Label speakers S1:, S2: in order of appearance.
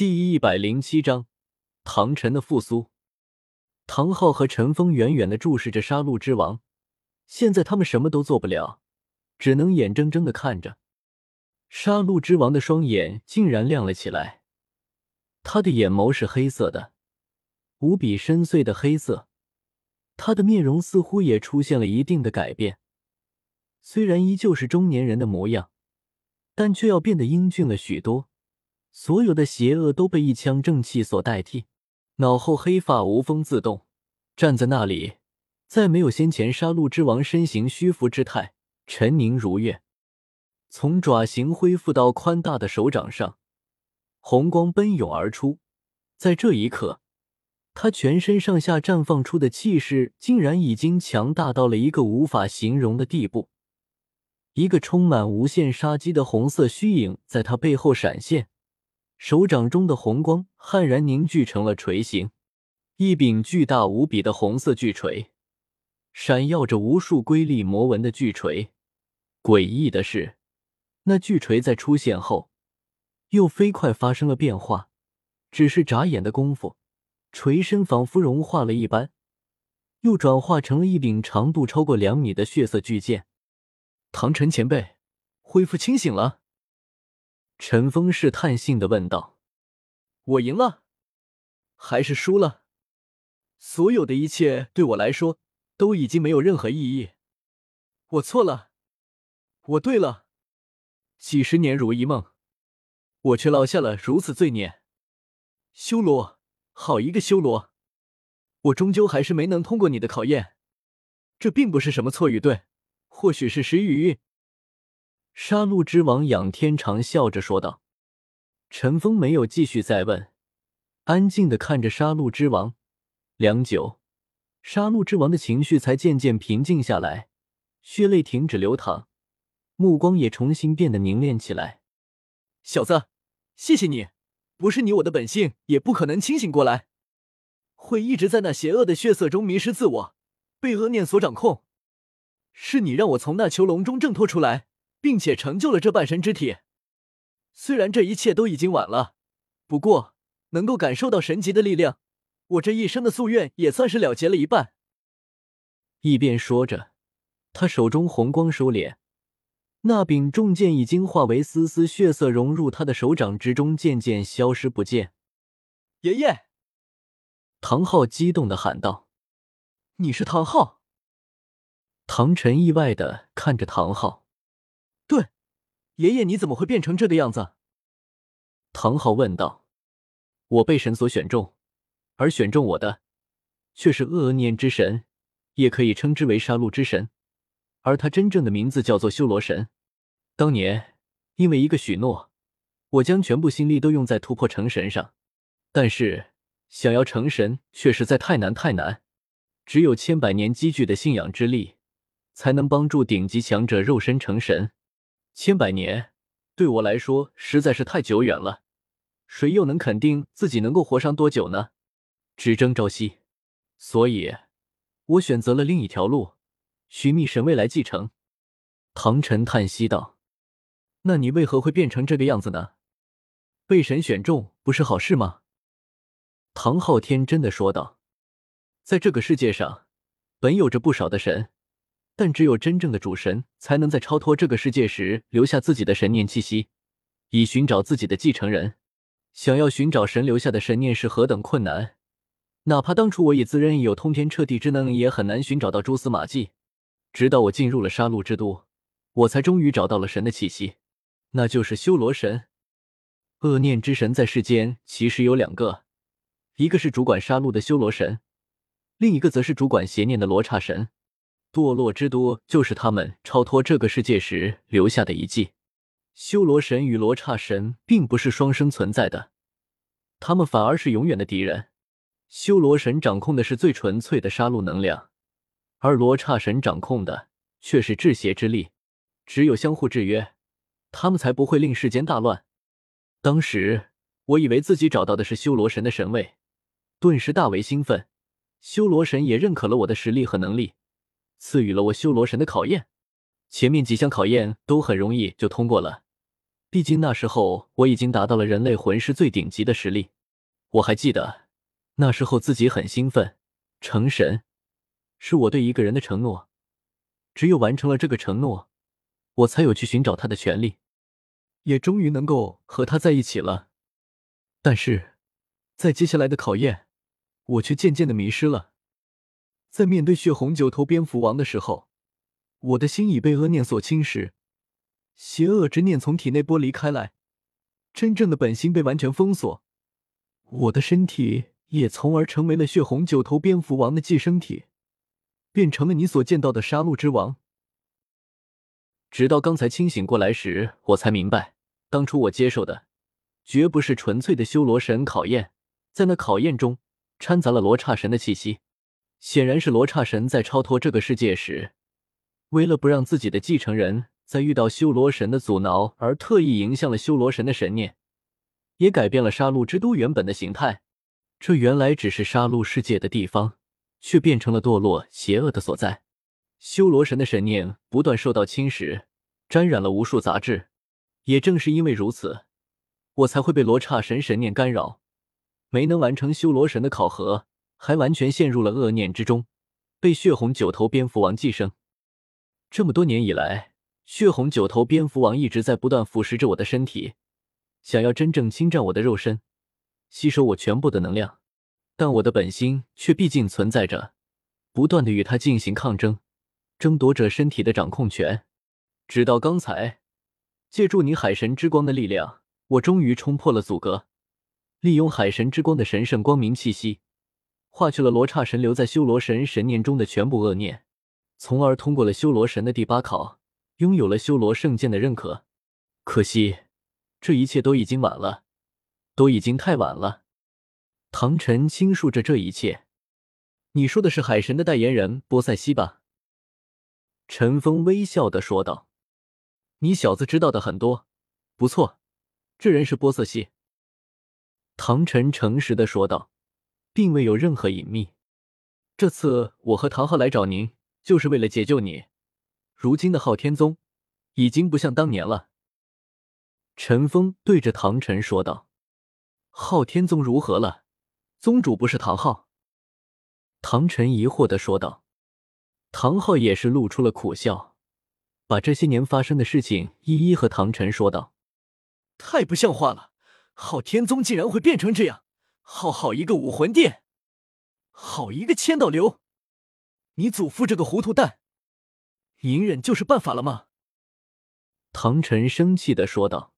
S1: 第一百零七章，唐晨的复苏。唐昊和陈峰远远的注视着杀戮之王，现在他们什么都做不了，只能眼睁睁的看着。杀戮之王的双眼竟然亮了起来，他的眼眸是黑色的，无比深邃的黑色。他的面容似乎也出现了一定的改变，虽然依旧是中年人的模样，但却要变得英俊了许多。所有的邪恶都被一腔正气所代替，脑后黑发无风自动，站在那里，再没有先前杀戮之王身形虚浮之态，沉凝如月。从爪形恢复到宽大的手掌上，红光奔涌而出。在这一刻，他全身上下绽放出的气势，竟然已经强大到了一个无法形容的地步。一个充满无限杀机的红色虚影在他背后闪现。手掌中的红光悍然凝聚成了锤形，一柄巨大无比的红色巨锤，闪耀着无数瑰丽魔纹的巨锤。诡异的是，那巨锤在出现后，又飞快发生了变化，只是眨眼的功夫，锤身仿佛融化了一般，又转化成了一柄长度超过两米的血色巨剑。唐晨前辈，恢复清醒了。陈峰试探性的问道：“我赢了，还是输了？所有的一切对我来说都已经没有任何意义。我错了，我对了。几十年如一梦，我却落下了如此罪孽。修罗，好一个修罗！我终究还是没能通过你的考验。这并不是什么错与对，或许是时与运。”杀戮之王仰天长笑着说道：“陈峰没有继续再问，安静的看着杀戮之王。良久，杀戮之王的情绪才渐渐平静下来，血泪停止流淌，目光也重新变得凝练起来。小子，谢谢你，不是你，我的本性也不可能清醒过来，会一直在那邪恶的血色中迷失自我，被恶念所掌控。是你让我从那囚笼中挣脱出来。”并且成就了这半神之体。虽然这一切都已经晚了，不过能够感受到神级的力量，我这一生的夙愿也算是了结了一半。一边说着，他手中红光收敛，那柄重剑已经化为丝丝血色，融入他的手掌之中，渐渐消失不见。爷爷，唐昊激动的喊道：“你是唐昊？”唐晨意外的看着唐昊。对，爷爷，你怎么会变成这个样子？唐昊问道。我被神所选中，而选中我的却是恶念之神，也可以称之为杀戮之神，而他真正的名字叫做修罗神。当年因为一个许诺，我将全部心力都用在突破成神上，但是想要成神却实在太难太难，只有千百年积聚的信仰之力，才能帮助顶级强者肉身成神。千百年对我来说实在是太久远了，谁又能肯定自己能够活上多久呢？只争朝夕，所以，我选择了另一条路，寻觅神位来继承。唐晨叹息道：“那你为何会变成这个样子呢？被神选中不是好事吗？”唐昊天真的说道：“在这个世界上，本有着不少的神。”但只有真正的主神才能在超脱这个世界时留下自己的神念气息，以寻找自己的继承人。想要寻找神留下的神念是何等困难，哪怕当初我也自认有通天彻地之能，也很难寻找到蛛丝马迹。直到我进入了杀戮之都，我才终于找到了神的气息，那就是修罗神。恶念之神在世间其实有两个，一个是主管杀戮的修罗神，另一个则是主管邪念的罗刹神。堕落之都就是他们超脱这个世界时留下的遗迹。修罗神与罗刹神并不是双生存在的，他们反而是永远的敌人。修罗神掌控的是最纯粹的杀戮能量，而罗刹神掌控的却是制邪之力。只有相互制约，他们才不会令世间大乱。当时我以为自己找到的是修罗神的神位，顿时大为兴奋。修罗神也认可了我的实力和能力。赐予了我修罗神的考验，前面几项考验都很容易就通过了，毕竟那时候我已经达到了人类魂师最顶级的实力。我还记得那时候自己很兴奋，成神是我对一个人的承诺，只有完成了这个承诺，我才有去寻找他的权利，也终于能够和他在一起了。但是，在接下来的考验，我却渐渐的迷失了。在面对血红九头蝙蝠王的时候，我的心已被恶念所侵蚀，邪恶之念从体内剥离开来，真正的本心被完全封锁。我的身体也从而成为了血红九头蝙蝠王的寄生体，变成了你所见到的杀戮之王。直到刚才清醒过来时，我才明白，当初我接受的绝不是纯粹的修罗神考验，在那考验中掺杂了罗刹神的气息，显然是罗刹神在超脱这个世界时，为了不让自己的继承人在遇到修罗神的阻挠，而特意迎向了修罗神的神念。也改变了杀戮之都原本的形态，这原来只是杀戮世界的地方，却变成了堕落邪恶的所在。修罗神的神念不断受到侵蚀，沾染了无数杂质。也正是因为如此，我才会被罗刹神神念干扰，没能完成修罗神的考核，还完全陷入了恶念之中，被血红九头蝙蝠王寄生。这么多年以来，血红九头蝙蝠王一直在不断腐蚀着我的身体。想要真正侵占我的肉身，吸收我全部的能量，但我的本心却毕竟存在着，不断的与他进行抗争，争夺着身体的掌控权。直到刚才，借助你海神之光的力量，我终于冲破了阻隔，利用海神之光的神圣光明气息，化去了罗刹神留在修罗神神念中的全部恶念，从而通过了修罗神的第八考，拥有了修罗圣剑的认可。可惜。这一切都已经晚了，都已经太晚了。唐晨倾诉着这一切。你说的是海神的代言人波塞西吧？陈峰微笑的说道。你小子知道的很多，不错，这人是波塞西。唐晨诚实的说道，并未有任何隐秘。这次我和唐昊来找您，就是为了解救你。如今的昊天宗，已经不像当年了。陈峰对着唐晨说道：“昊天宗如何了？宗主不是唐昊？”唐晨疑惑的说道。唐昊也是露出了苦笑，把这些年发生的事情一一和唐晨说道：“太不像话了！昊天宗竟然会变成这样！好好一个武魂殿，好一个千道流！你祖父这个糊涂蛋，隐忍就是办法了吗？”唐晨生气的说道。